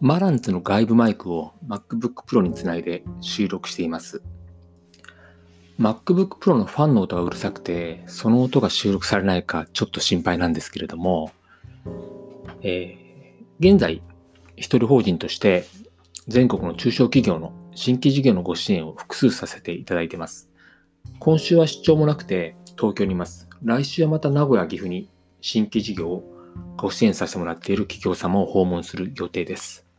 マランツの外部マイクを MacBook Pro につないで収録しています。MacBook Pro のファンの音がうるさくて、その音が収録されないかちょっと心配なんですけれども、えー、現在、一人法人として全国の中小企業の新規事業のご支援を複数させていただいています。今週は出張もなくて東京にいます。来週はまた名古屋、岐阜に新規事業をご支援させてもらっている企業様を訪問する予定です。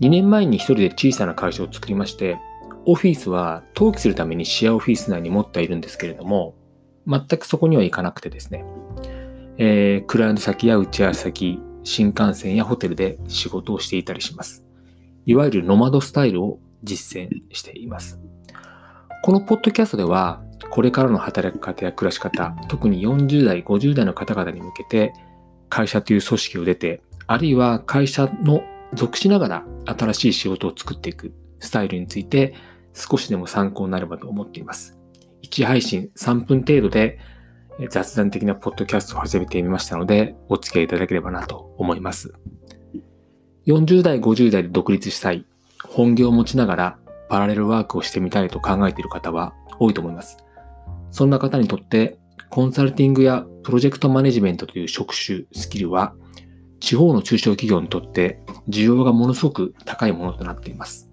2年前に一人で小さな会社を作りまして、オフィスは登記するためにシェアオフィス内に持っているんですけれども、全くそこには行かなくてですね、えー、クライアント先や打ち合わせ先、新幹線やホテルで仕事をしていたりします。いわゆるノマドスタイルを実践しています。このポッドキャストでは、これからの働き方や暮らし方、特に40代、50代の方々に向けて、会社という組織を出て、あるいは会社の属しながら新しい仕事を作っていくスタイルについて少しでも参考になればと思っています。1配信3分程度で雑談的なポッドキャストを始めてみましたので、お付き合いいただければなと思います。40代、50代で独立したい、本業を持ちながらパラレルワークをしてみたいと考えている方は多いと思います。そんな方にとって、コンサルティングやプロジェクトマネジメントという職種、スキルは、地方の中小企業にとって需要がものすごく高いものとなっています。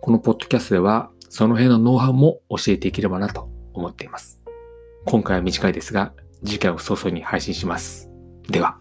このポッドキャストでは、その辺のノウハウも教えていければなと思っています。今回は短いですが、次回を早々に配信します。では。